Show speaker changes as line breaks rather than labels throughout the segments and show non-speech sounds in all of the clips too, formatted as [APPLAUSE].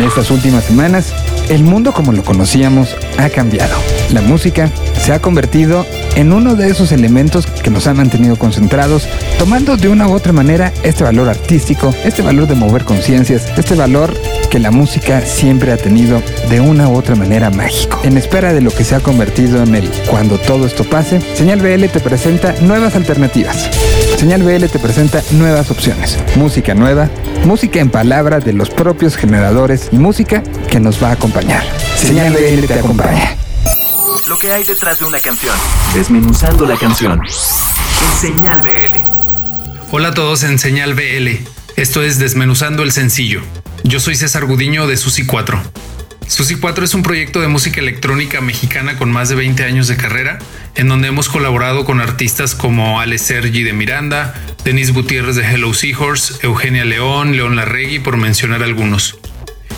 En estas últimas semanas, el mundo como lo conocíamos ha cambiado. La música se ha convertido en uno de esos elementos que nos han mantenido concentrados, tomando de una u otra manera este valor artístico, este valor de mover conciencias, este valor que la música siempre ha tenido de una u otra manera mágico. En espera de lo que se ha convertido en el cuando todo esto pase, Señal BL te presenta nuevas alternativas. Señal BL te presenta nuevas opciones, música nueva, música en palabras de los propios generadores y música que nos va a acompañar. Señal BL te acompaña.
Lo que hay detrás de una canción. Desmenuzando la canción. En Señal BL.
Hola a todos en Señal BL. Esto es Desmenuzando el Sencillo. Yo soy César Gudiño de Susi 4. Susi 4 es un proyecto de música electrónica mexicana con más de 20 años de carrera, en donde hemos colaborado con artistas como Ale Sergi de Miranda, Denis Gutiérrez de Hello Seahorse, Eugenia León, León Larregui, por mencionar algunos.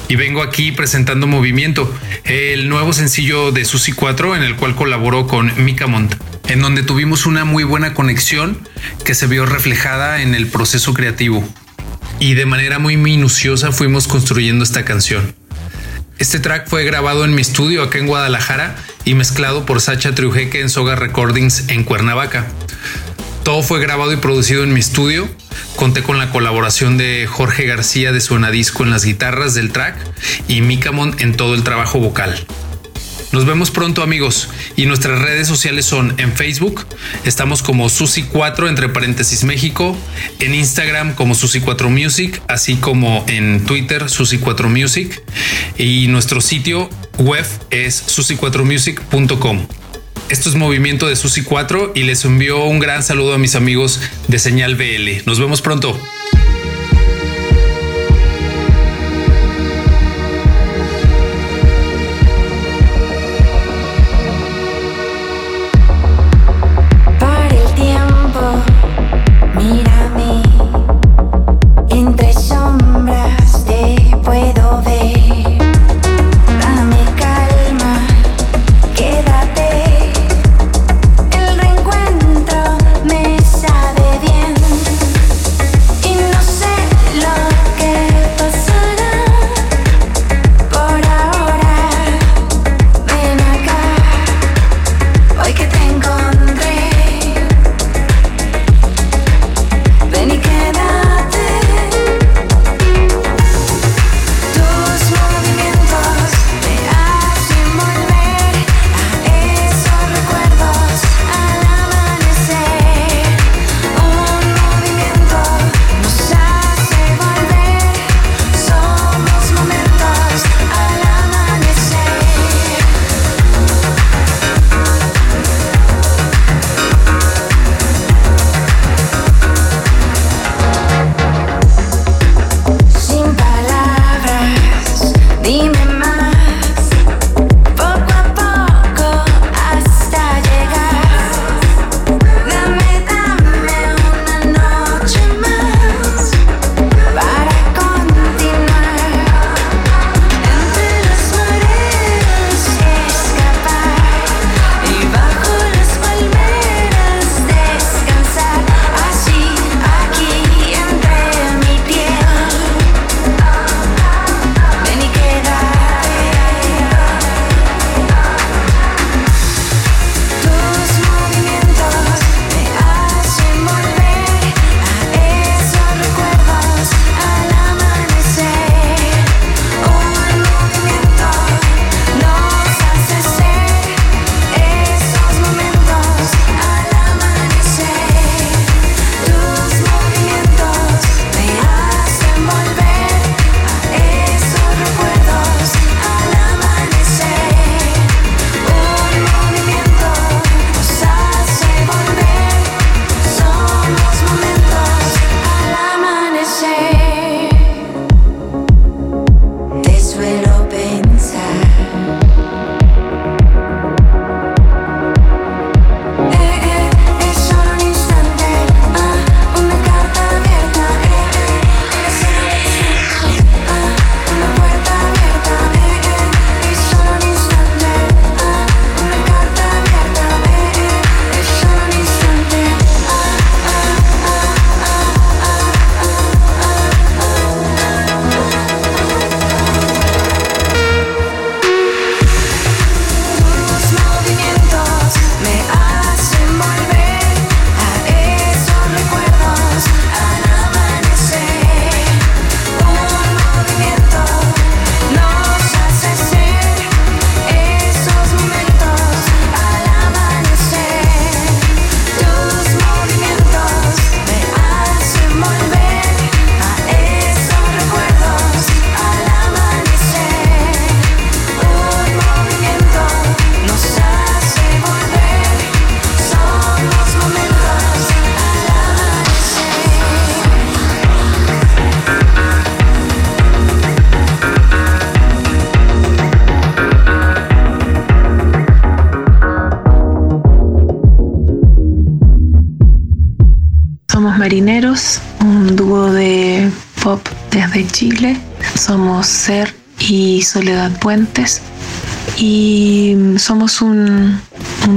Y vengo aquí presentando Movimiento, el nuevo sencillo de Susi 4 en el cual colaboró con Mika Mont, en donde tuvimos una muy buena conexión que se vio reflejada en el proceso creativo. Y de manera muy minuciosa fuimos construyendo esta canción. Este track fue grabado en mi estudio acá en Guadalajara y mezclado por Sacha Triujeque en Soga Recordings en Cuernavaca. Todo fue grabado y producido en mi estudio. Conté con la colaboración de Jorge García de Suenadisco en las guitarras del track y Mikamon en todo el trabajo vocal. Nos vemos pronto amigos y nuestras redes sociales son en Facebook, estamos como Susi4 entre paréntesis México, en Instagram como Susi4 Music, así como en Twitter Susi4 Music y nuestro sitio web es susi4music.com. Esto es Movimiento de Susi 4 y les envío un gran saludo a mis amigos de Señal BL. Nos vemos pronto.
Somos Ser y Soledad Puentes y somos un,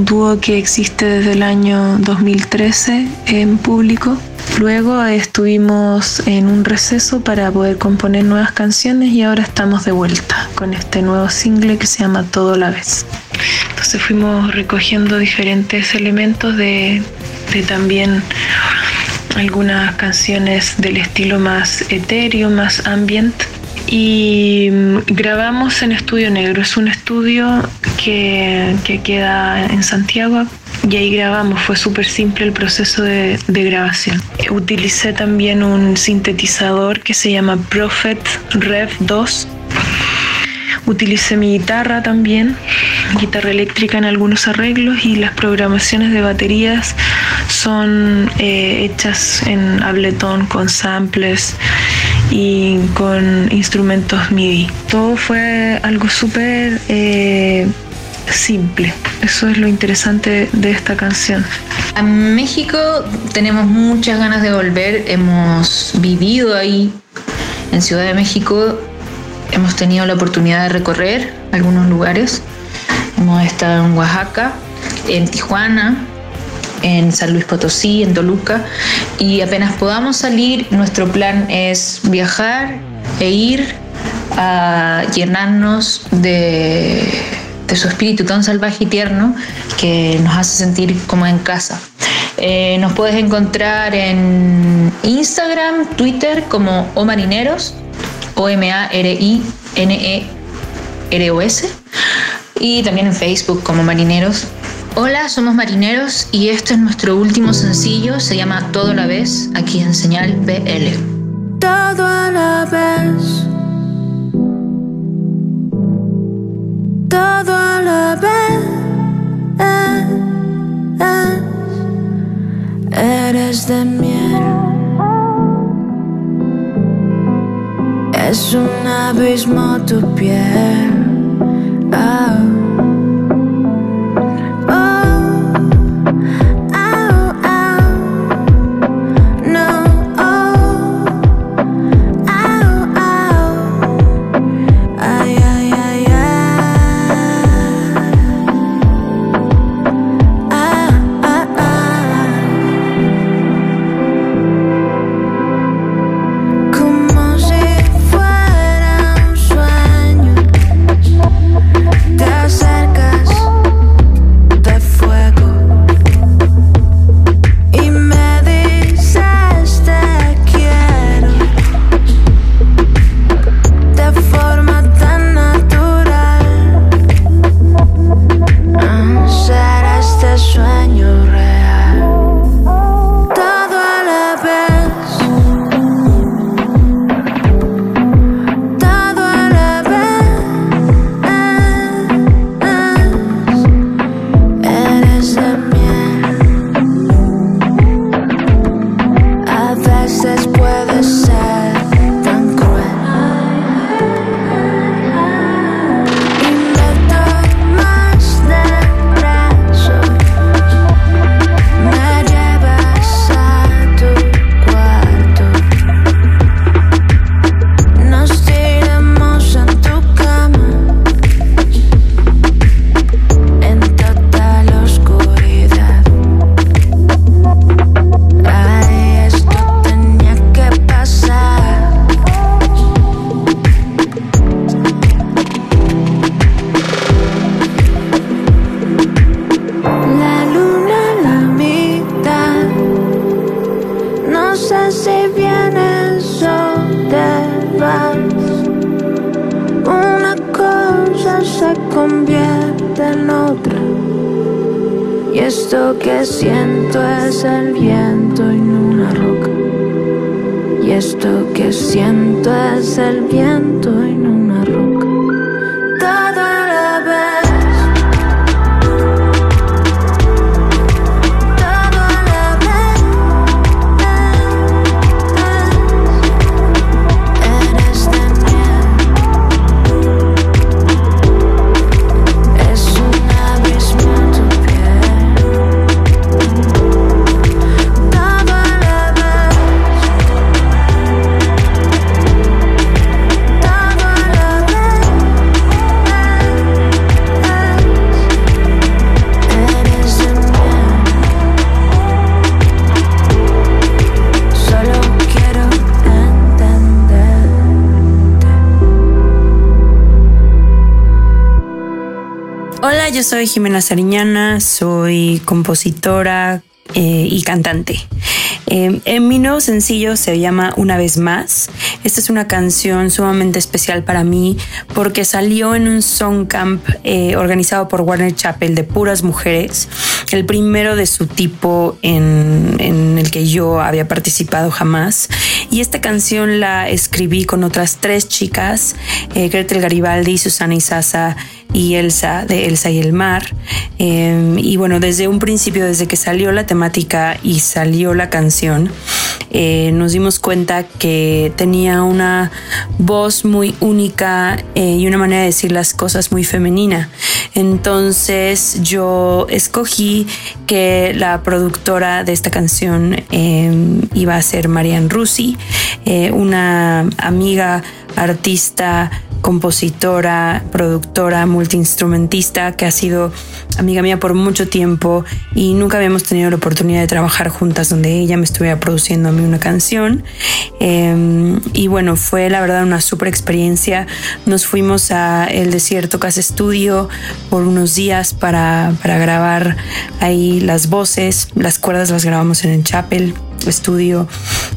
dúo que existe desde el año 2013 en público. Luego estuvimos en un receso para poder componer nuevas canciones y ahora estamos de vuelta con este nuevo single que se llama Todo la vez. Entonces fuimos recogiendo diferentes elementos de también algunas canciones del estilo más etéreo, más ambient y mm, grabamos en Estudio Negro. Es un estudio que, que queda en Santiago y ahí grabamos. Fue súper simple el proceso de, de, grabación. Utilicé también un sintetizador que se llama Prophet Rev 2. Utilicé mi guitarra también, guitarra eléctrica en algunos arreglos y las programaciones de baterías son eh, hechas en Ableton con samples y con instrumentos MIDI. Todo fue algo súper eh, simple. Eso es lo interesante de esta canción.
A México tenemos muchas ganas de volver. Hemos vivido ahí en Ciudad de México. Hemos tenido la oportunidad de recorrer algunos lugares. Hemos estado en Oaxaca, en Tijuana, en San Luis Potosí, en Toluca, y apenas podamos salir, nuestro plan es viajar e ir a llenarnos de, su espíritu tan salvaje y tierno que nos hace sentir como en casa. Eh, nos puedes encontrar en Instagram, Twitter como O Marineros, O-M-A-R-I-N-E-R-O-S, y también en Facebook como Marineros. Hola, somos marineros y este es nuestro último sencillo, se llama Todo a la vez, aquí en Señal BL.
Todo a la vez. Todo a la vez. Eres de miel. Es un abismo tu piel. Oh.
This. Jimena Sariñana, soy compositora eh, y cantante. Eh, en mi nuevo sencillo se llama Una vez más. Esta es una canción sumamente especial para mí porque salió en un song camp eh, organizado por Warner Chapel de puras mujeres, el primero de su tipo en, el que yo había participado jamás. Y esta canción la escribí con otras tres chicas, eh, Gretel Garibaldi, Susana Isasa y Elsa de Elsa y el Mar. Eh, y bueno, desde un principio, desde que salió la temática y salió la canción, eh, nos dimos cuenta que tenía una voz muy única eh, y una manera de decir las cosas muy femenina. Entonces yo escogí que la productora de esta canción iba a ser Marianne Rusi, una amiga artista compositora, productora, multiinstrumentista que ha sido amiga mía por mucho tiempo y nunca habíamos tenido la oportunidad de trabajar juntas donde ella me estuviera produciendo a mí una canción. Eh, y bueno, fue la verdad una super experiencia. Nos fuimos a el desierto Casa Estudio por unos días para, para grabar ahí las voces, las cuerdas las grabamos en el Chapel estudio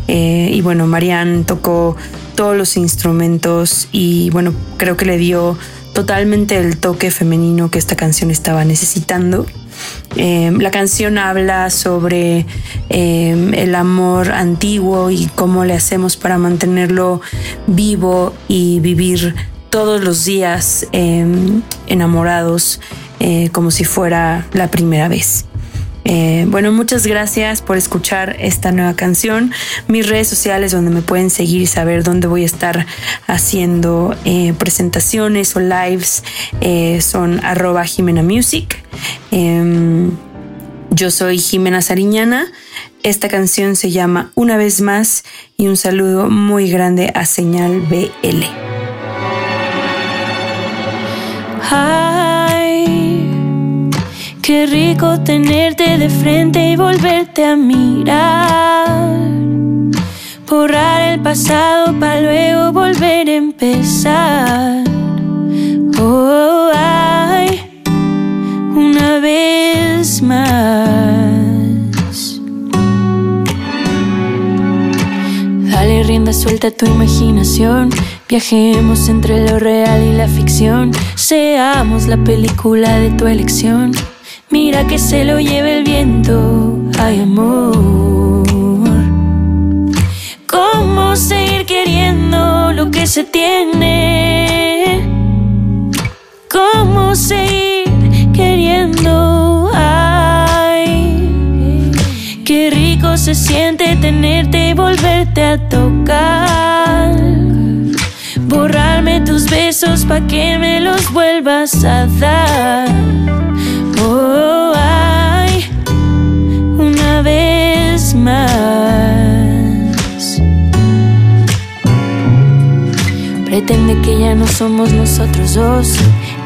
eh, y bueno, Marianne tocó todos los instrumentos y bueno, creo que le dio totalmente el toque femenino que esta canción estaba necesitando. Eh, la canción habla sobre eh, el amor antiguo y cómo le hacemos para mantenerlo vivo y vivir todos los días enamorados como si fuera la primera vez. Eh, bueno, muchas gracias por escuchar esta nueva canción. Mis redes sociales donde me pueden seguir y saber dónde voy a estar haciendo eh, presentaciones o lives eh, son arroba Jimena Music. Em, yo soy Jimena Sariñana. Esta canción se llama Una vez más y un saludo muy grande a Señal BL.
Qué rico tenerte de frente y volverte a mirar. Borrar el pasado para luego volver a empezar. Oh, ay, una vez más. Dale rienda suelta a tu imaginación. Viajemos entre lo real y la ficción. Seamos la película de tu elección. Mira que se lo lleve el viento, ay amor. ¿Cómo seguir queriendo lo que se tiene? ¿Cómo seguir queriendo? Ay, qué rico se siente tenerte y volverte a tocar. Borrarme tus besos pa' que me los vuelvas a dar Oh, ay, una vez más. Pretende que ya no somos nosotros dos,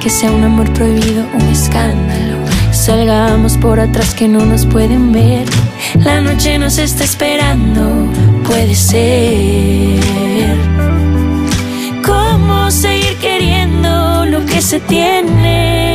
que sea un amor prohibido, un escándalo. Salgamos por atrás que no nos pueden ver. La noche nos está esperando, puede ser. ¿Cómo seguir queriendo lo que se tiene?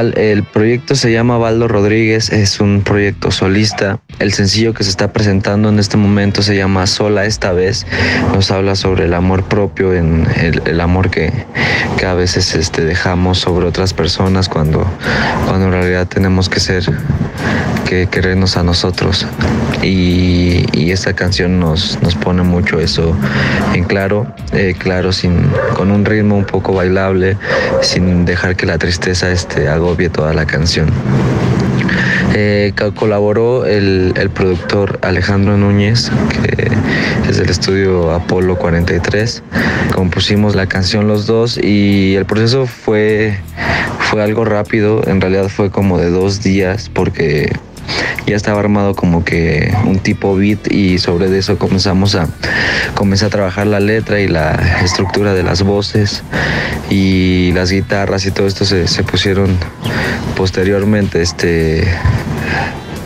El
proyecto se llama Baldo Rodríguez, es un proyecto solista. El sencillo que se está presentando en este momento se llama Sola esta vez. Nos habla sobre el amor propio, el, amor que, a veces este, dejamos sobre otras personas cuando, cuando en realidad tenemos que ser, que querernos a nosotros. Y, esta canción nos, nos pone mucho eso en claro, eh, claro, sin, con un ritmo un poco bailable, sin dejar que la tristeza este, agobie toda la canción. Eh, colaboró el, el, productor Alejandro Núñez, que es del estudio Apolo 43. Compusimos la canción los dos y el proceso fue, fue algo rápido, en realidad fue como de dos días porque ya estaba armado como que un tipo beat y sobre eso comenzamos a comencé a trabajar la letra y la estructura de las voces y las guitarras y todo esto se, se pusieron posteriormente este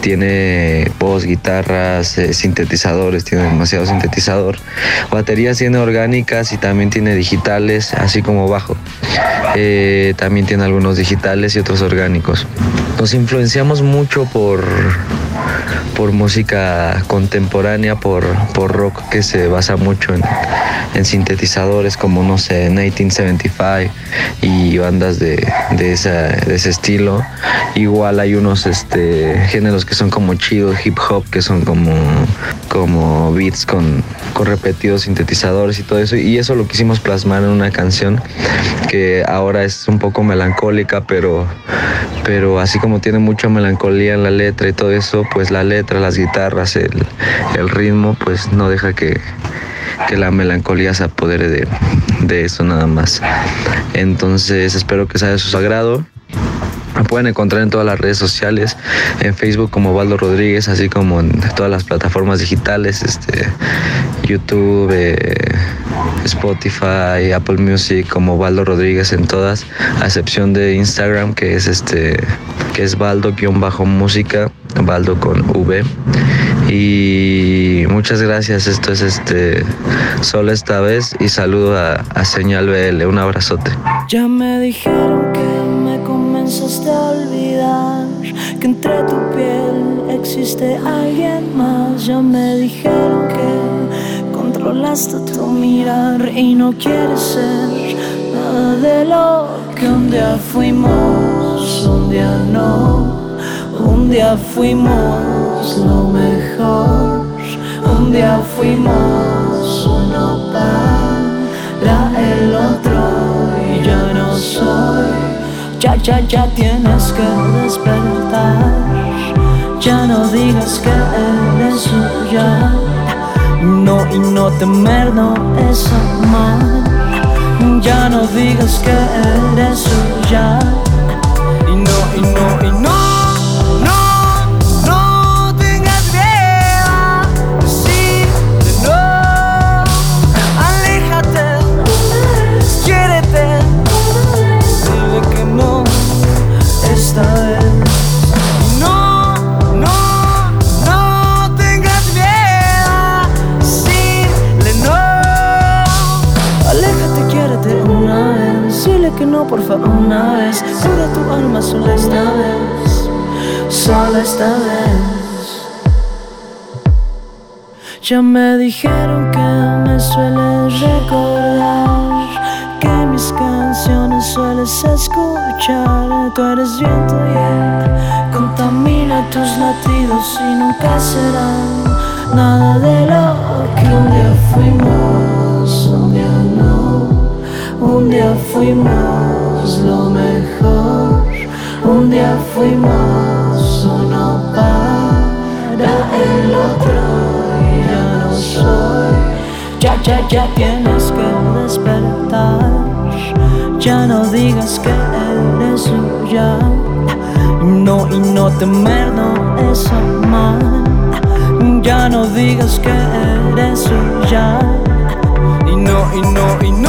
tiene voz, guitarras, eh, sintetizadores, tiene demasiado sintetizador. Baterías tiene orgánicas y también tiene digitales, así como bajo. Eh, también tiene algunos digitales y otros orgánicos. Nos influenciamos mucho por, por música contemporánea, por, por rock que se basa mucho en, en sintetizadores como, no sé, 1975 y bandas de, de, esa, de ese estilo. Igual hay unos este, géneros que son como chido, hip hop, que son como, como beats con, con repetidos sintetizadores y todo eso. Y eso lo quisimos plasmar en una canción que ahora es un poco melancólica, pero, pero así como tiene mucha melancolía en la letra y todo eso, pues la letra, las guitarras, el, el ritmo, pues no deja que, que la melancolía se apodere de, de eso nada más. Entonces espero que sea de su agrado. Me pueden encontrar en todas las redes sociales, en Facebook como Valdo Rodríguez, así como en todas las plataformas digitales, este, YouTube, eh, Spotify, Apple Music, como Valdo Rodríguez en todas, a excepción de Instagram, que es este, que es Valdo-música, Valdo con V. Y muchas gracias, esto es este solo esta vez y saludo a, Señal BL, un abrazote.
Ya me dijeron comenzaste a olvidar que entre tu piel existe alguien más. Ya me dijeron que controlaste tu mirar y no quieres ser nada de lo que un día fuimos, un día no. Un día fuimos lo mejor, un día fuimos uno para el otro y ya no soy. Ya, ya, ya tienes que despertar. Ya no digas que eres suya. No y no temer no es amar. Ya no digas que eres suya. Y no, y no, y no. Por favor, una vez. Cura tu alma sola esta vez, sola esta vez. Ya me dijeron que me sueles recordar, que mis canciones sueles escuchar. Tú eres viento y yeah. contamina tus latidos y nunca serán nada de lo que un día fuimos, un día no. Un día fuimos lo mejor, un día fuimos uno para el otro ya no soy. Ya, ya, ya tienes que despertar, ya no digas que eres suya. No y no temer no es amar, ya no digas que eres suya. Y no, y no, y. No,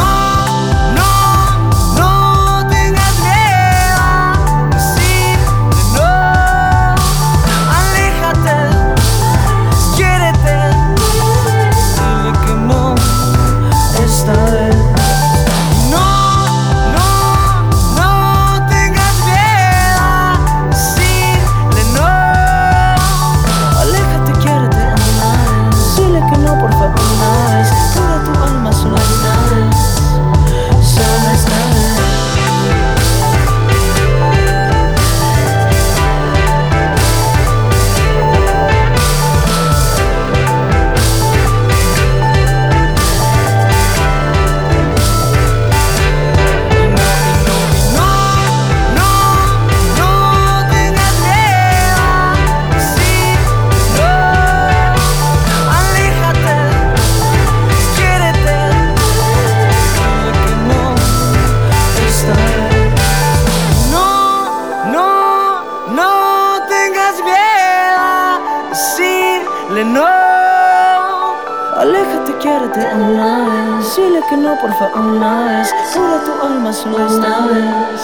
tu alma solo esta vez.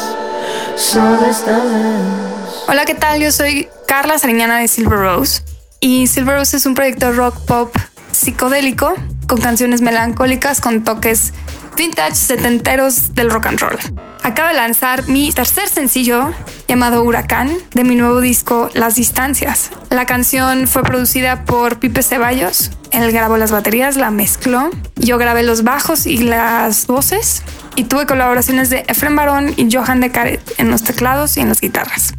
Solo.
Hola, ¿qué tal? Yo soy Carla Sariñana de Silver Rose. Y Silver Rose es un proyecto rock pop psicodélico con canciones melancólicas con toques vintage setenteros del rock and roll. Acabo de lanzar mi tercer sencillo llamado Huracán de mi nuevo disco Las Distancias. La canción fue producida por Pipe Ceballos. Él grabó las baterías, la mezcló. Yo grabé los bajos y las voces. Y tuve colaboraciones de Efrem Barón y Johan de Caret en los teclados y en las guitarras.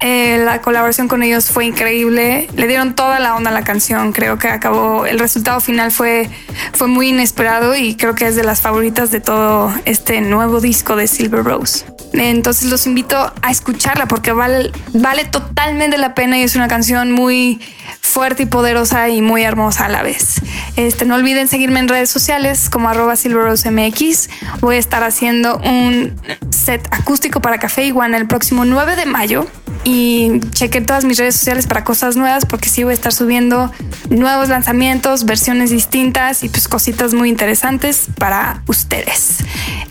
Eh, la colaboración con ellos fue increíble. Le dieron toda la onda a la canción. Creo que acabó. El resultado final fue, fue muy inesperado y creo que es de las favoritas de todo este nuevo disco de Silver Rose. Entonces los invito a escucharla porque vale, vale totalmente la pena y es una canción muy fuerte y poderosa y muy hermosa a la vez. Este, no olviden seguirme en redes sociales como arroba silverrosemx. Voy a estar haciendo un set acústico para Café Iguana el próximo 9 de mayo y chequen todas mis redes sociales para cosas nuevas porque sí voy a estar subiendo nuevos lanzamientos, versiones distintas y pues cositas muy interesantes para ustedes.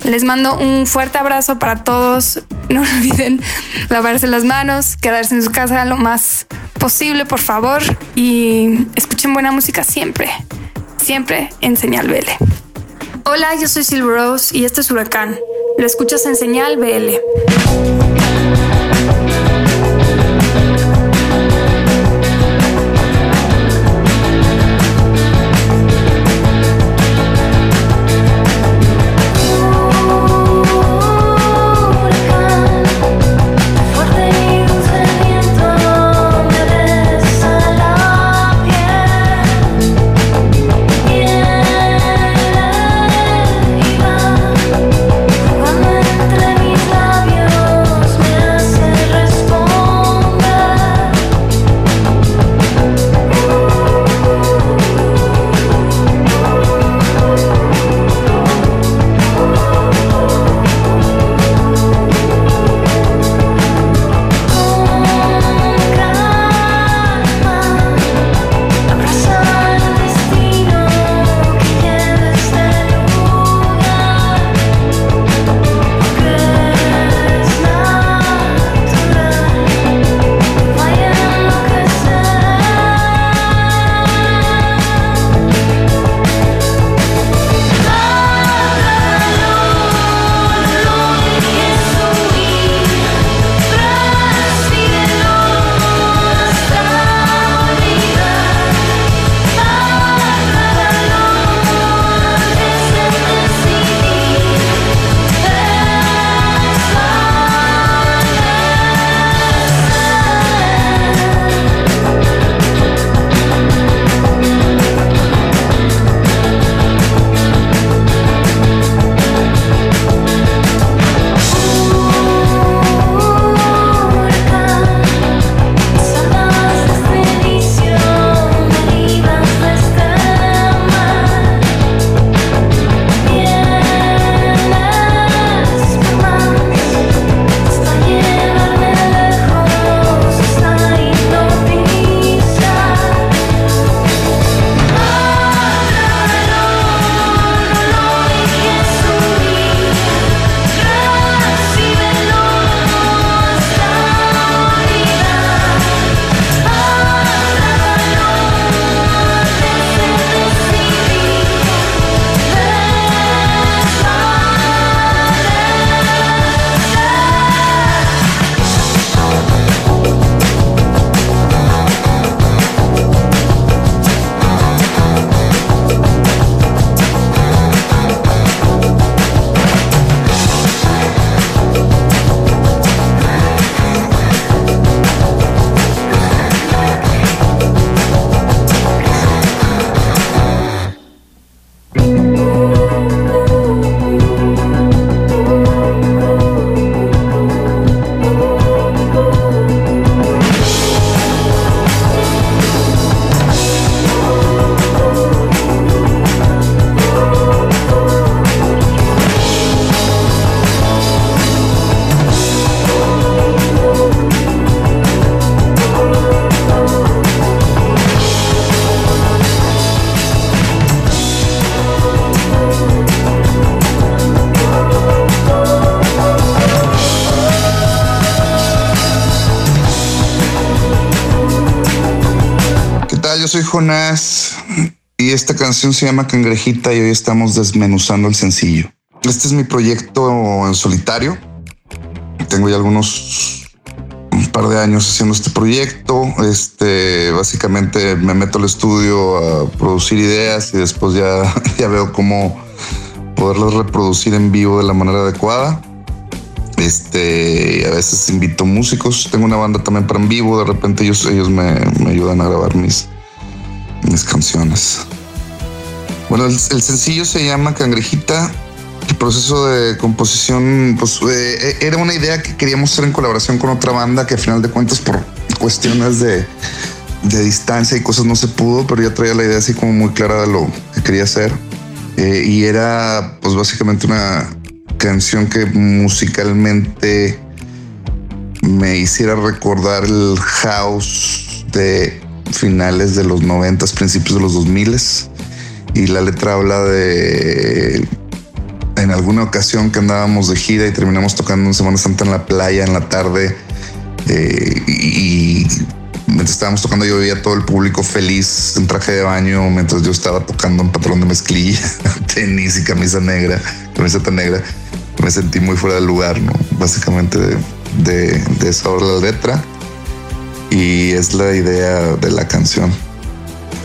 Les mando un fuerte abrazo para todos. No olviden lavarse las manos, quedarse en su casa lo más posible, por favor, y escuchen buena música siempre, siempre en Señal BL. Hola, yo soy Silver Rose y este es Huracán. Lo escuchas en Señal BL.
Canción se llama Cangrejita y hoy estamos desmenuzando el sencillo. Este es mi proyecto en solitario. Tengo ya algunos un par de años haciendo este proyecto. Este básicamente me meto al estudio a producir ideas y después ya, [LAUGHS] ya veo cómo poderlas reproducir en vivo de la manera adecuada. Este, a veces invito músicos. Tengo una banda también para en vivo. De repente ellos, ellos me, me ayudan a grabar mis, mis canciones. Bueno, el, sencillo se llama Cangrejita. El proceso de composición, pues eh, era una idea que queríamos hacer en colaboración con otra banda que al final de cuentas por cuestiones de, de distancia y cosas no se pudo, pero ya traía la idea así como muy clara de lo que quería hacer. Eh, y era pues básicamente una canción que musicalmente me hiciera recordar el house de finales de los noventas, principios de los 2000 y la letra habla de en alguna ocasión que andábamos de gira y terminamos tocando en Semana Santa en la playa en la tarde eh, y mientras estábamos tocando yo veía todo el público feliz en traje de baño mientras yo estaba tocando un patrón de mezclilla, [LAUGHS] tenis y camisa negra, camiseta negra. Me sentí muy fuera del lugar, ¿no? Básicamente de, de, de esa la letra y es la idea de la canción.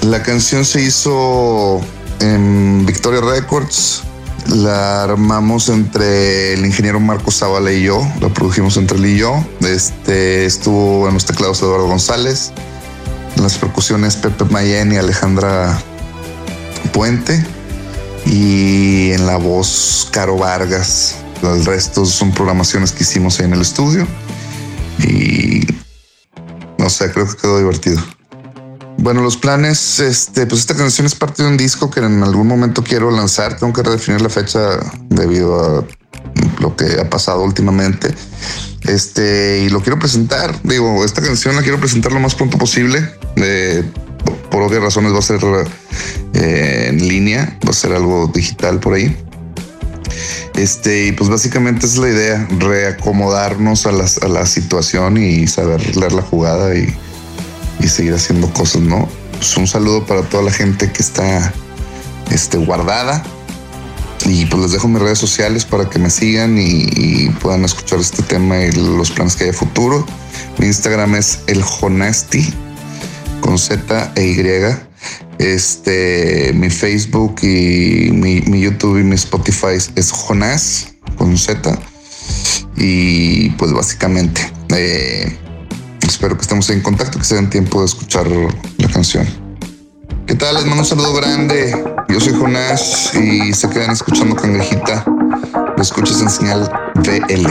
La canción se hizo en Victoria Records. La armamos entre el ingeniero Marco Zavala y yo. La produjimos entre él y yo. Este estuvo en los teclados Eduardo González. En las percusiones Pepe Mayen y Alejandra Puente. Y en la voz Caro Vargas. El resto son programaciones que hicimos ahí en el estudio. Y no sé, creo que quedó divertido. Bueno, los planes, este, pues esta canción es parte de un disco que en algún momento quiero lanzar. Tengo que redefinir la fecha debido a lo que ha pasado últimamente. Este, y lo quiero presentar. Digo, esta canción la quiero presentar lo más pronto posible. Eh, por obvias razones va a ser eh, en línea, va a ser algo digital por ahí. Este, y pues básicamente es la idea, reacomodarnos a, las, a la situación y saber leer la jugada y, y seguir haciendo cosas, ¿no? Pues un saludo para toda la gente que está este, guardada. Y pues les dejo mis redes sociales para que me sigan y, puedan escuchar este tema y los planes que hay a futuro. Mi Instagram es el Jonasti con Z e Y. Este, mi Facebook y mi, mi, YouTube y mi Spotify es Jonás con Z. Y pues básicamente, eh, espero que estemos en contacto, que se den tiempo de escuchar la canción. ¿Qué tal? Les mando un saludo grande. Yo soy Jonás y se quedan escuchando Cangrejita. Lo escuchas en señal VL.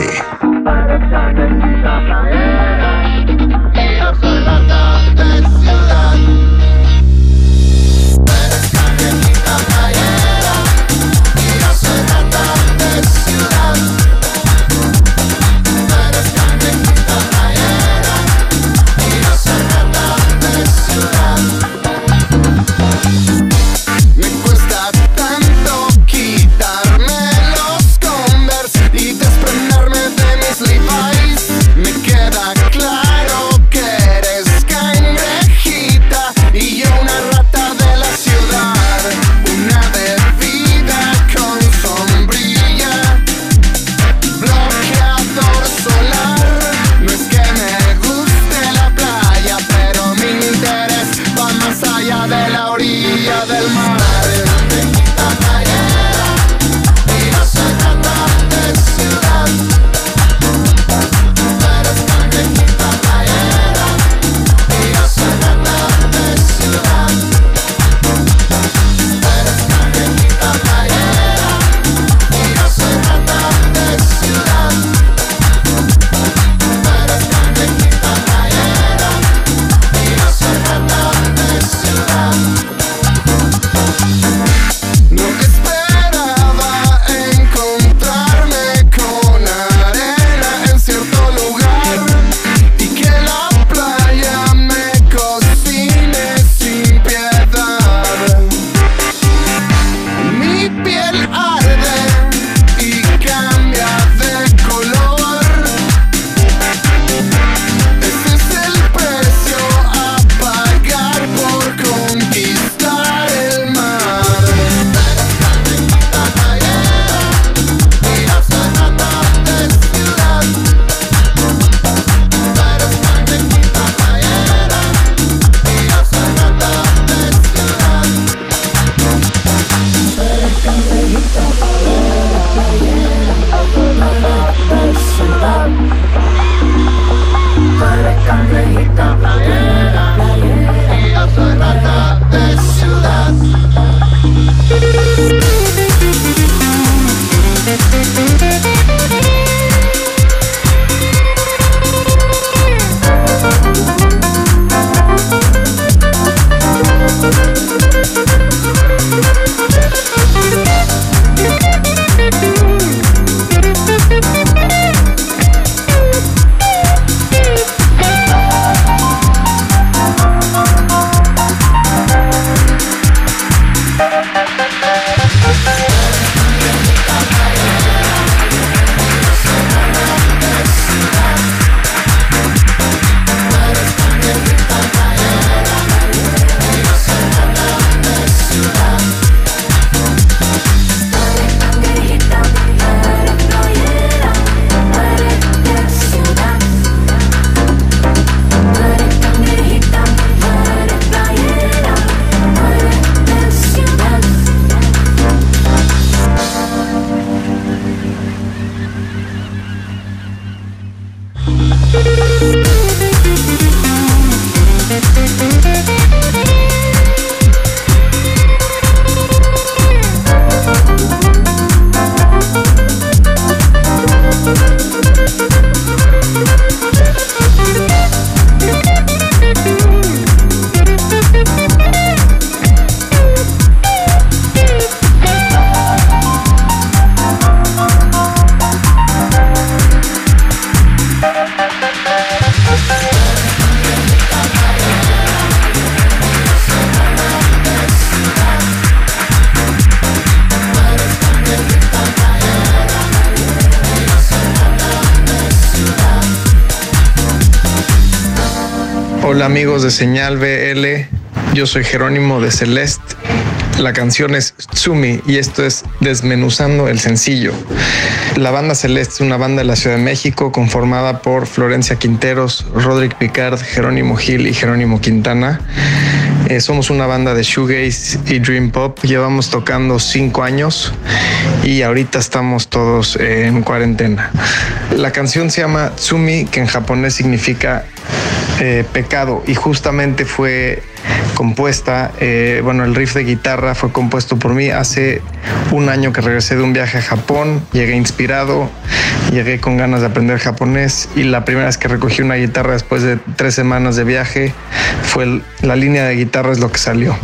Hola amigos de Señal BL, yo soy Jerónimo de Celeste. La canción es Tsumi y esto es Desmenuzando el sencillo. La banda Celeste es una banda de la Ciudad de México conformada por Florencia Quinteros, Roderick Picard, Jerónimo Gil y Jerónimo Quintana. Eh, somos una banda de shoegaze y dream pop. Llevamos tocando cinco años y ahorita estamos todos en cuarentena. La canción se llama Tsumi, que en japonés significa eh, pecado y justamente fue compuesta, eh, bueno, el riff de guitarra fue compuesto por mí hace un año que regresé de un viaje a Japón, llegué inspirado, llegué con ganas de aprender japonés y la primera vez que recogí una guitarra después de tres semanas de viaje fue la línea de guitarra es lo que salió.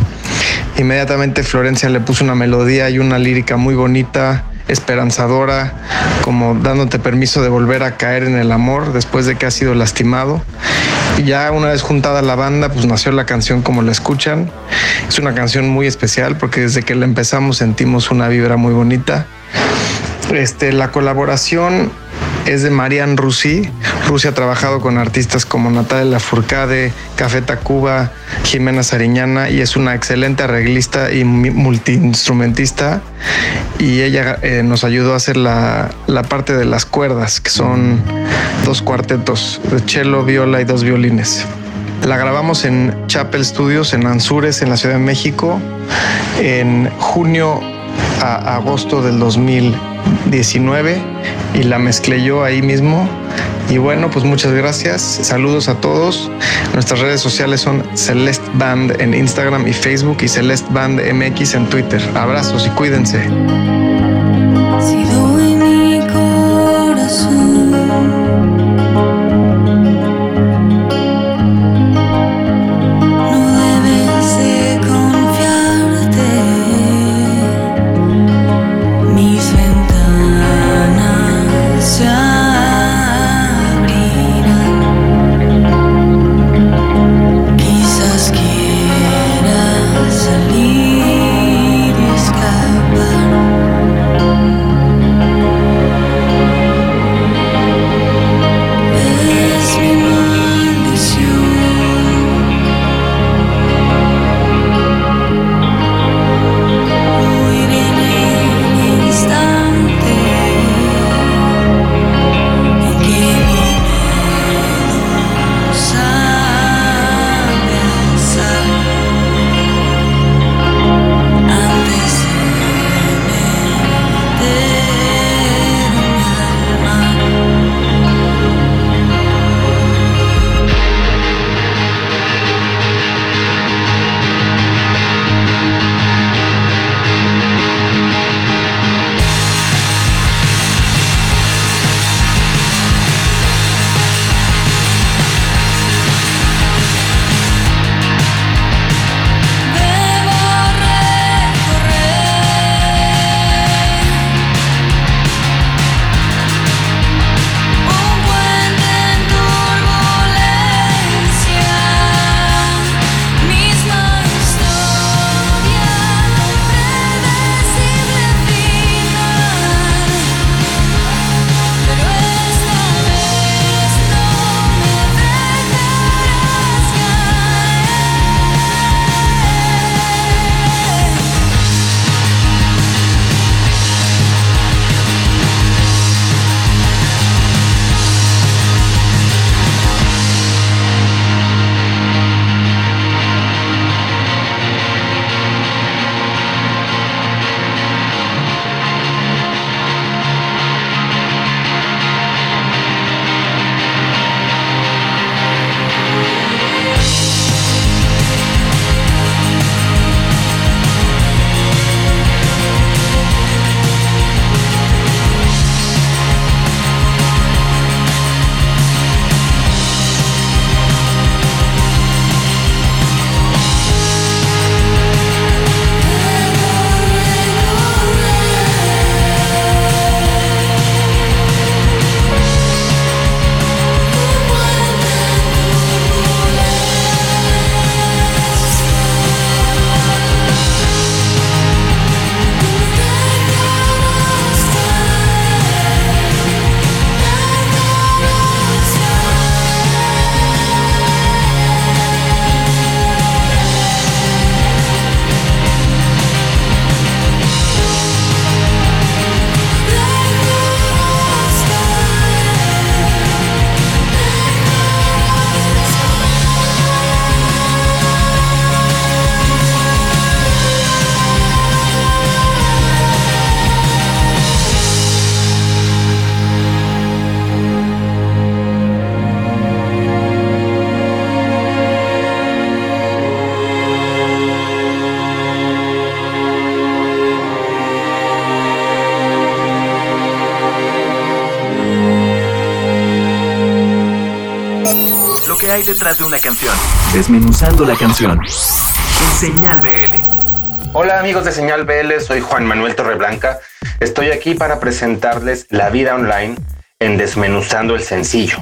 Inmediatamente Florencia le puso una melodía y una lírica muy bonita, esperanzadora, como dándote permiso de volver a caer en el amor después de que has sido lastimado. Ya una vez juntada la banda, pues nació la canción como la escuchan. Es una canción muy especial porque desde que la empezamos sentimos una vibra muy bonita. Este, la colaboración es de Marian Rusi. Rusi ha trabajado con artistas como Natalia Lafourcade, Café Tacuba, Jimena Sariñana y es una excelente arreglista y multiinstrumentista. Y ella eh, nos ayudó a hacer la, la parte de las cuerdas, que son dos cuartetos de cello, viola y dos violines. La grabamos en Chapel Studios en Anzures, en la Ciudad de México, en junio a agosto del 2019 y la mezclé yo ahí mismo. Y bueno, pues muchas gracias. Saludos a todos. Nuestras redes sociales son Celeste Band en Instagram y Facebook y Celeste Band MX en Twitter. Abrazos y cuídense.
Detrás de una canción. Desmenuzando la canción. En Señal BL.
Hola amigos de Señal BL, soy Juan Manuel Torreblanca. Estoy aquí para presentarles La vida online en Desmenuzando el sencillo.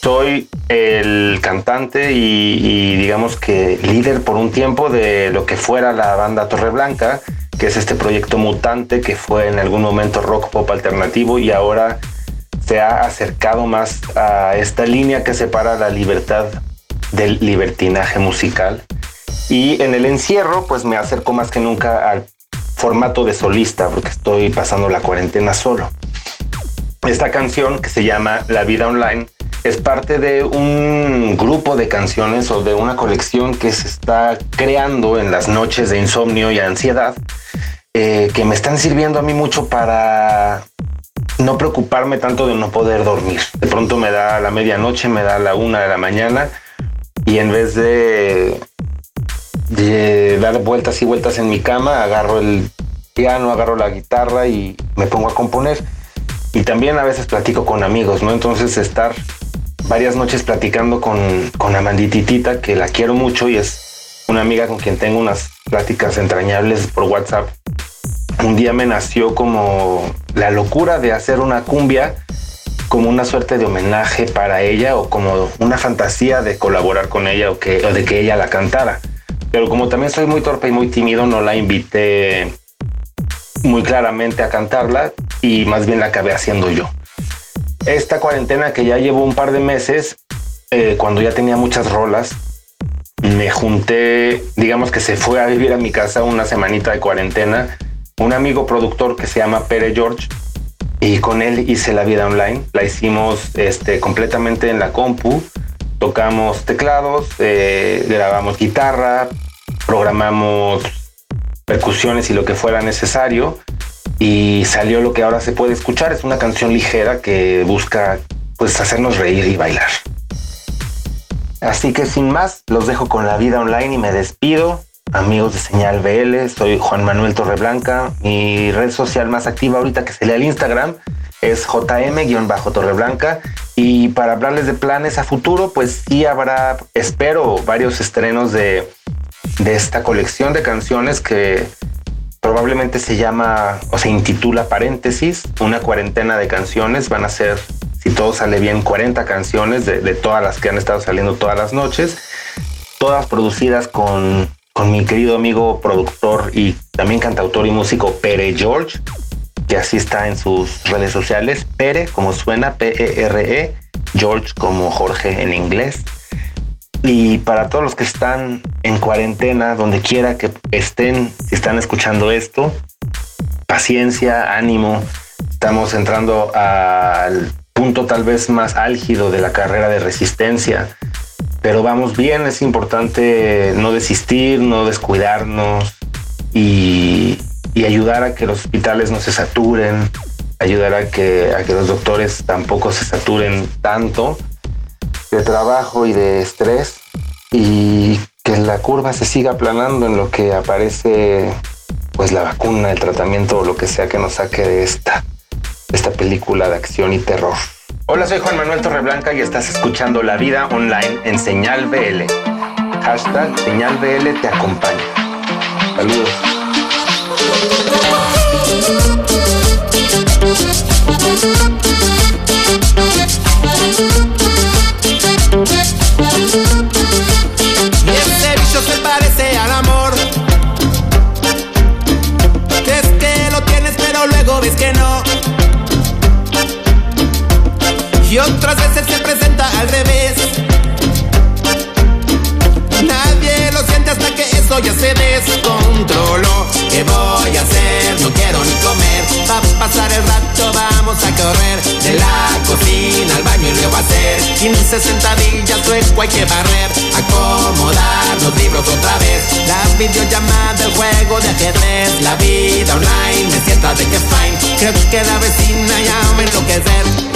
Soy el cantante y, y digamos que líder por un tiempo de lo que fuera la banda Torreblanca, que es este proyecto mutante que fue en algún momento rock pop alternativo y ahora se ha acercado más a esta línea que separa la libertad del libertinaje musical. Y en el encierro, pues me acerco más que nunca al formato de solista, porque estoy pasando la cuarentena solo. Esta canción, que se llama La vida online, es parte de un grupo de canciones o de una colección que se está creando en las noches de insomnio y ansiedad, eh, que me están sirviendo a mí mucho para no preocuparme tanto de no poder dormir. De pronto me da la medianoche, me da la una de la mañana y en vez de, dar vueltas y vueltas en mi cama, agarro el piano, agarro la guitarra y me pongo a componer. Y también a veces platico con amigos, ¿no? Entonces estar varias noches platicando con, con Amandititita, que la quiero mucho y es una amiga con quien tengo unas pláticas entrañables por WhatsApp un día me nació como la locura de hacer una cumbia como una suerte de homenaje para ella o como una fantasía de colaborar con ella o, que, o de que ella la cantara. Pero como también soy muy torpe y muy tímido, no la invité muy claramente a cantarla y más bien la acabé haciendo yo. Esta cuarentena que ya llevo un par de meses, eh, cuando ya tenía muchas rolas, me junté, digamos que se fue a vivir a mi casa una semanita de cuarentena un amigo productor que se llama Pere George y con él hice la vida online. La hicimos este, completamente en la compu. Tocamos teclados, eh, grabamos guitarra, programamos percusiones y lo que fuera necesario. Y salió lo que ahora se puede escuchar. Es una canción ligera que busca pues hacernos reír y bailar. Así que sin más, los dejo con la vida online y me despido amigos de Señal BL, soy Juan Manuel Torreblanca. Mi red social más activa ahorita que se lee el Instagram es jm-torreblanca. Y para hablarles de planes a futuro, pues sí habrá, espero, varios estrenos de, de esta colección de canciones que probablemente se llama o se intitula Paréntesis, una cuarentena de canciones. Van a ser, si todo sale bien, 40 canciones de todas las que han estado saliendo todas las noches, todas producidas con con mi querido amigo productor y también cantautor y músico Pere George, que así está en sus redes sociales. Pere, como suena, P-E-R-E, e, George como Jorge en inglés. Y para todos los que están en cuarentena, donde quiera que estén, si están escuchando esto, paciencia, ánimo. Estamos entrando al punto tal vez más álgido de la carrera de resistencia pero vamos bien, es importante no desistir, no descuidarnos y, ayudar a que los hospitales no se saturen, ayudar a que, a que los doctores tampoco se saturen tanto de trabajo y de estrés y que la curva se siga aplanando en lo que aparece pues la vacuna, el tratamiento o lo que sea que nos saque de esta, esta película de acción y terror. Hola, soy Juan Manuel Torreblanca y estás escuchando La Vida Online en Señal BL. Hashtag Señal BL te acompaña. Saludos.
Y otras veces se presenta al revés. Nadie lo siente hasta que eso ya se descontroló. ¿Qué voy a hacer? No quiero ni comer. Va a pasar el rato, vamos a correr de la cocina al baño y luego hacer 15 sentadillas, luego hay que barrer, acomodar los libros otra vez. La videollamada, el juego de ajedrez, la vida online me sienta de que fine. Creo que la vecina ya me enloquecer.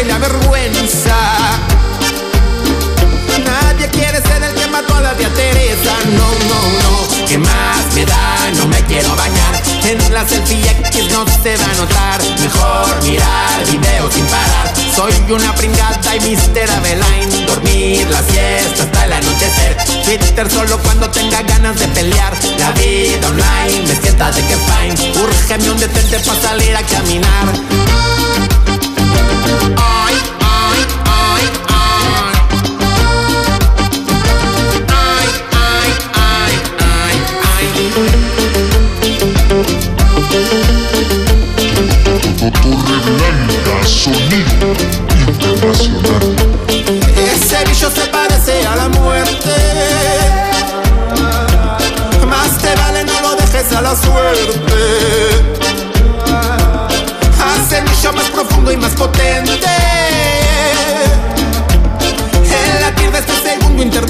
y la vergüenza. Nadie quiere ser el que mató a la tía Teresa. No, no, no. ¿Qué más me da? No me quiero bañar. En la selfie X no te va a notar. Mejor mirar videos sin parar. Soy una
pringada y mister
Aveline. Dormir la siesta hasta el anochecer. Twitter solo cuando tenga ganas de pelear. La vida online me sienta de que fine. Urge un detente para salir a caminar.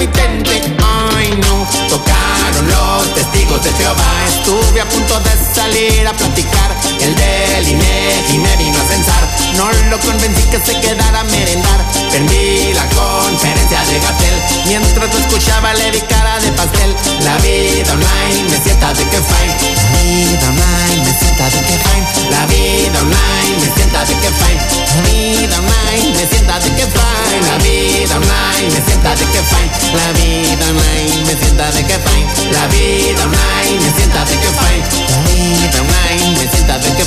Ay no, tocaron los testigos de Jehová. Estuve a punto de salir a platicar. El del INEGI me vino a censar. No lo convencí que se quedara a merendar. Perdí la conferencia de Gatel. Mientras lo escuchaba le vi cara de pastel. La vida online me sienta de que fine. La vida online me fine. La vida online me sienta de que fine. La vida online me sienta de que fine. La vida online me sienta de que fine. La vida online me sienta de que fine. La vida online me sienta de que fine. La vida online me sienta de que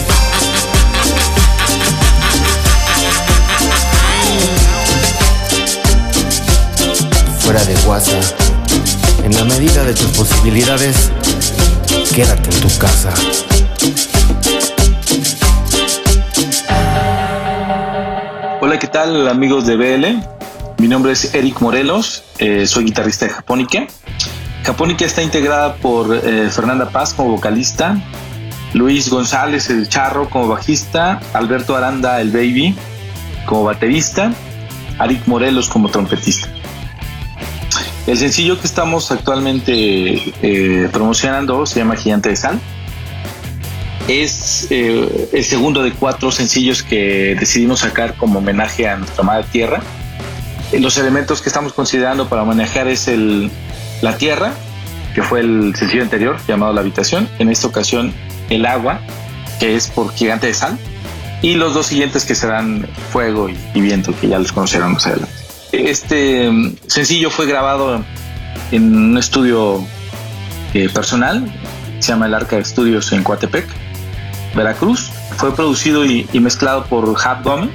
Fuera de WhatsApp, en la medida de tus posibilidades, quédate en tu casa.
¿Qué tal amigos de BL? Mi nombre es Eric Morelos, eh, soy guitarrista de Japónica. Japónica está integrada por eh, Fernanda Paz como vocalista, Luis González el Charro como bajista, Alberto Aranda el Baby como baterista, Arik Morelos como trompetista. El sencillo que estamos actualmente eh, promocionando se llama Gigante de Sal. Es eh, el segundo de cuatro sencillos que decidimos sacar como homenaje a nuestra madre tierra. Eh, Los elementos que estamos considerando para homenajear es el, la tierra, que fue el sencillo anterior llamado La Habitación. En esta ocasión el agua, que es por Gigante de Sal. Y los dos siguientes que serán Fuego y, Viento, que ya los conocerán más adelante. Este mm, sencillo fue grabado en un estudio eh, personal, se llama El Arca de Estudios en Coatepec, Veracruz. Fue producido y, y mezclado por Hap Gómez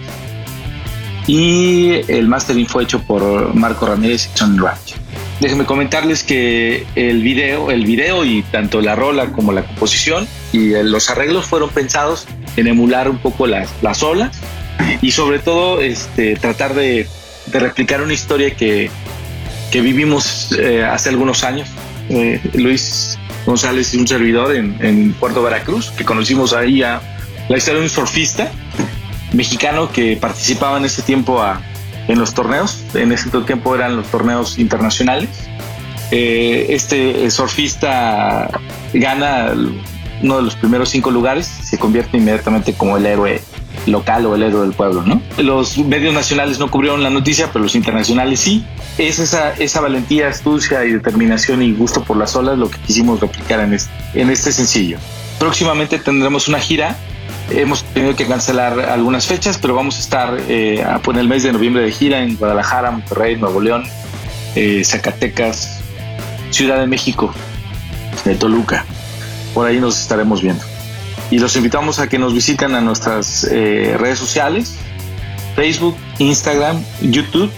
y el mastering fue hecho por Marco Ramírez y John Ranch. Déjenme comentarles que el video, el video y tanto la rola como la composición y los arreglos fueron pensados en emular un poco las, las olas y sobre todo este, tratar de, de replicar una historia que, que vivimos eh, hace algunos años. Eh, Luis González y un servidor en, Puerto Veracruz, que conocimos ahí a la historia de un surfista mexicano que participaba en ese tiempo en los torneos. En ese tiempo eran los torneos internacionales. Eh, este surfista gana uno de los primeros cinco lugares, se convierte inmediatamente como el héroe local o el héroe del pueblo, ¿no? Los medios nacionales no cubrieron la noticia, pero los internacionales sí. Es esa, esa valentía, astucia y determinación y gusto por las olas lo que quisimos replicar en este, en este sencillo. Próximamente tendremos una gira. Hemos tenido que cancelar algunas fechas, pero vamos a estar eh, por el mes de noviembre de gira en Guadalajara, Monterrey, Nuevo León, eh, Zacatecas, Ciudad de México, de Toluca. Por ahí nos estaremos viendo y los invitamos a que nos visiten a nuestras eh, redes sociales, Facebook, Instagram, YouTube,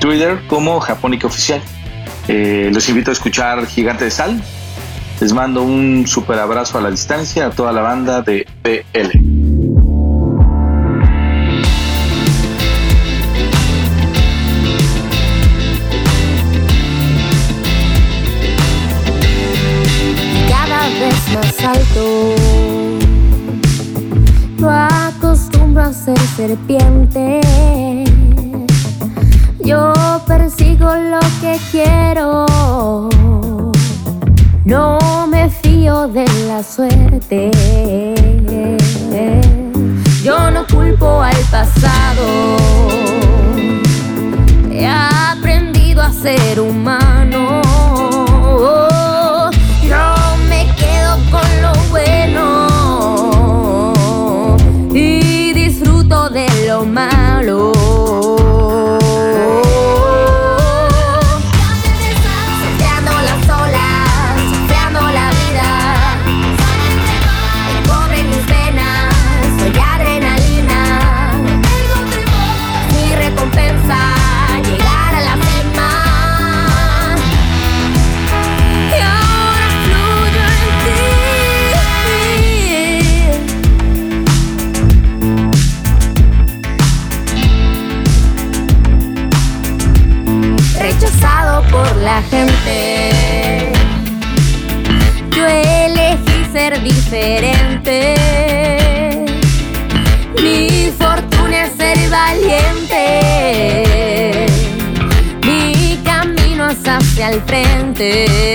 Twitter como Japónica Oficial. Eh, los invito a escuchar Gigante de Sal. Les mando un super abrazo a la distancia a toda la banda de PL.
Serpiente. Yo persigo lo que quiero. No me fío de la suerte. Yo no culpo al pasado. He aprendido a ser humano. Frente.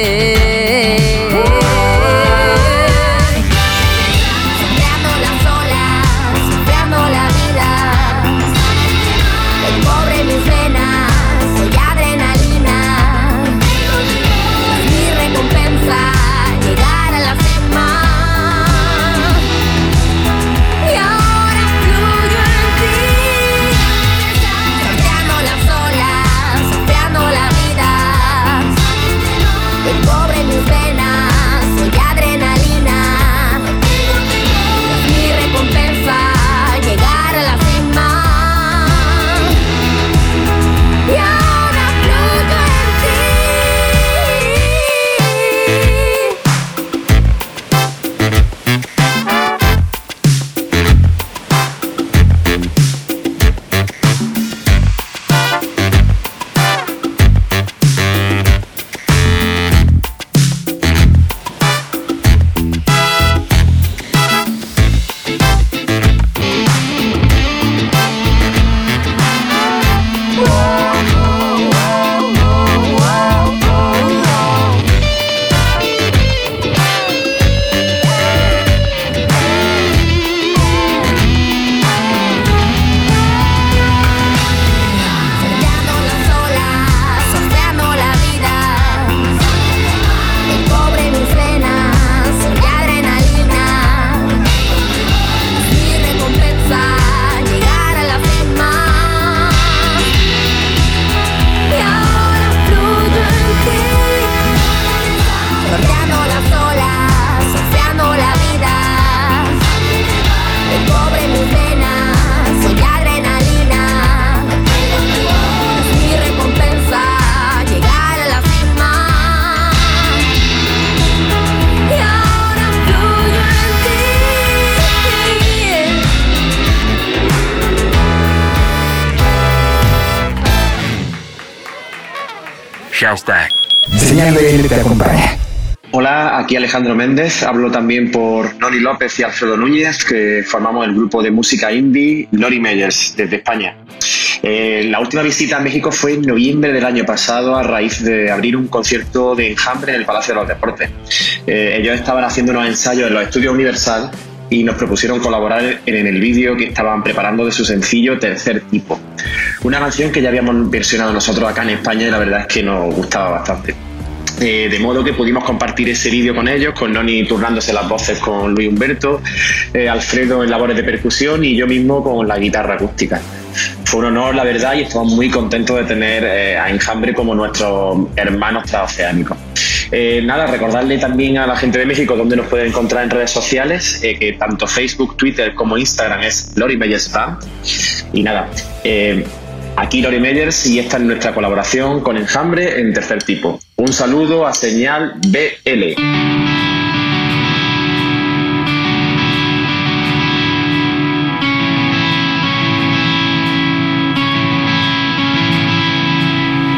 Hablo también por Nori López y Alfredo Núñez, que formamos el grupo de música indie Nori Meyers desde España. Eh, la última visita a México fue en noviembre del año pasado a raíz de abrir un concierto de enjambre en el Palacio de los Deportes. Eh, ellos estaban haciendo unos ensayos en los estudios Universal y nos propusieron colaborar en el vídeo que estaban preparando de su sencillo Tercer Tipo. Una canción que ya habíamos versionado nosotros acá en España y la verdad es que nos gustaba bastante. Eh, de modo que pudimos compartir ese vídeo con ellos, con Noni turnándose las voces con Luis Humberto, eh, Alfredo en labores de percusión y yo mismo con la guitarra acústica. Fue un honor, la verdad, y estamos muy contentos de tener eh, a Enjambre como nuestros hermanos transoceánicos. Nada, recordarle también a la gente de México dónde nos pueden encontrar en redes sociales, que tanto Facebook, Twitter como Instagram es Lori Band. Y nada, eh, aquí Lori Meyers y esta es nuestra colaboración con Enjambre en tercer tipo. Un saludo a Señal BL.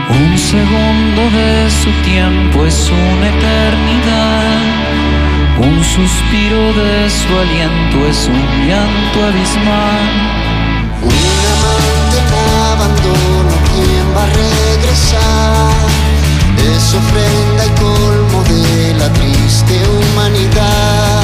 Un segundo de su tiempo es una eternidad. Un suspiro de su aliento es un llanto abismal.
Un amante en abandono, ¿quién va a regresar? Es ofrenda y colmo de la triste humanidad.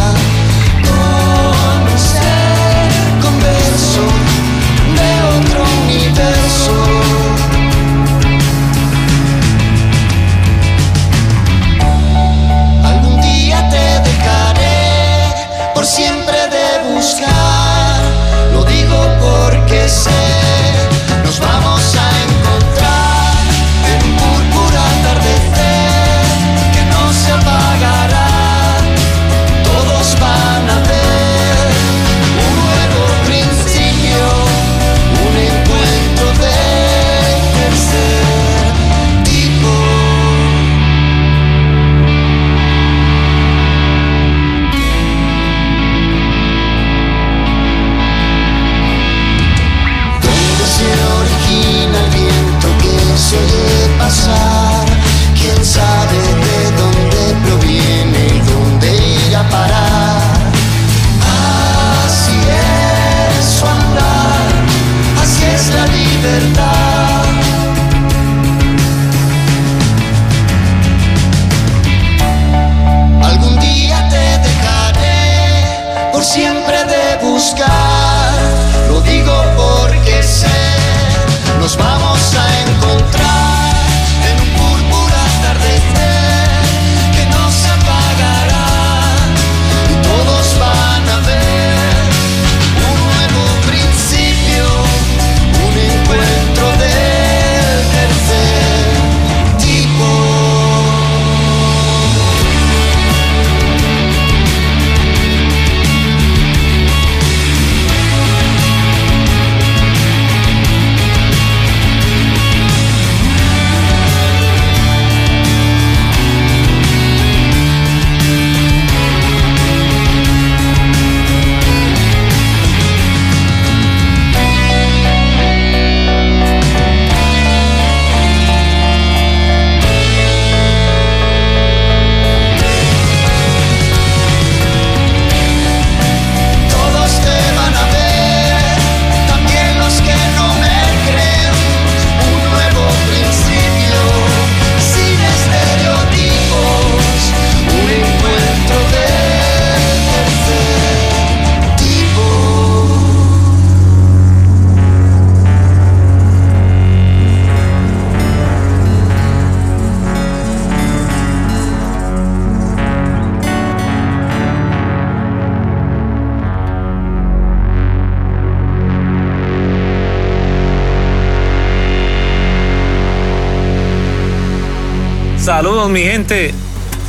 Mi gente,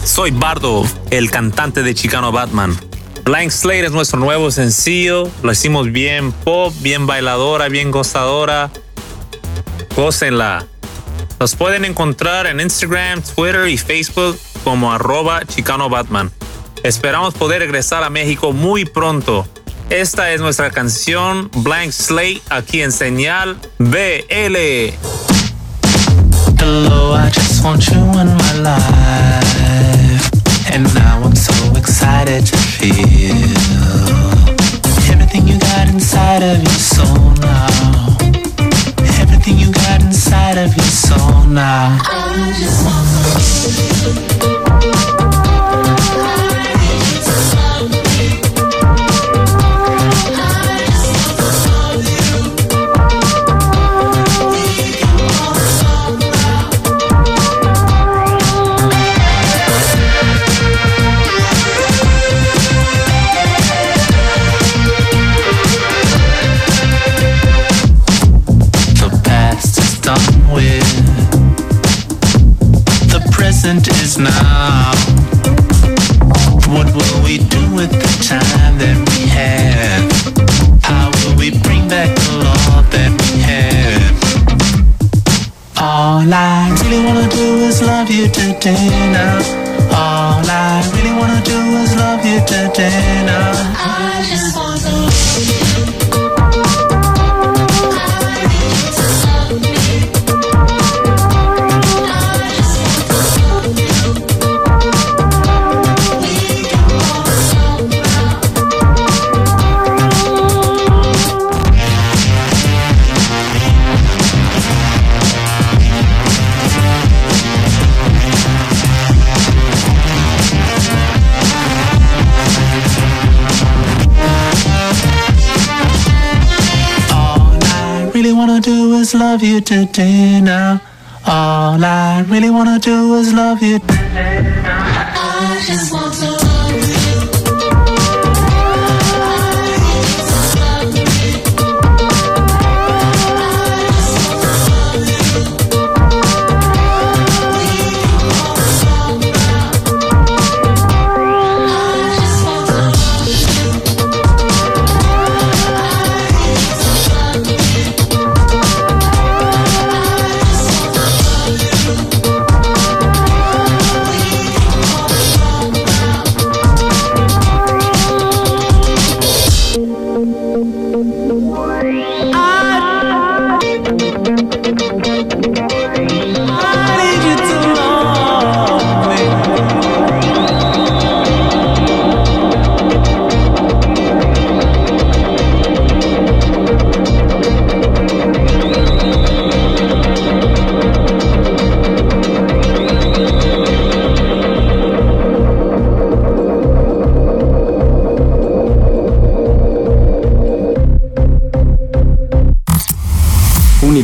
soy Bardo, el cantante de Chicano Batman. Blank Slate es nuestro nuevo sencillo, lo hicimos bien pop, bien bailadora, bien gozadora. Gócenla. Nos pueden encontrar en Instagram, Twitter y Facebook como arroba Chicano Batman. Esperamos poder regresar a México muy pronto. Esta es nuestra canción Blank Slate aquí en Señal BL.
Hello, I just want you in my life. And now I'm so excited to feel everything you got inside of your soul now. Everything you got inside of your soul now. The love you today now. All I really wanna do is love you today now. I just love you today now. All I really wanna do is love you today now. I just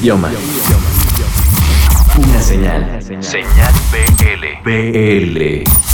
idioma. Una señal. Señal BL. BL.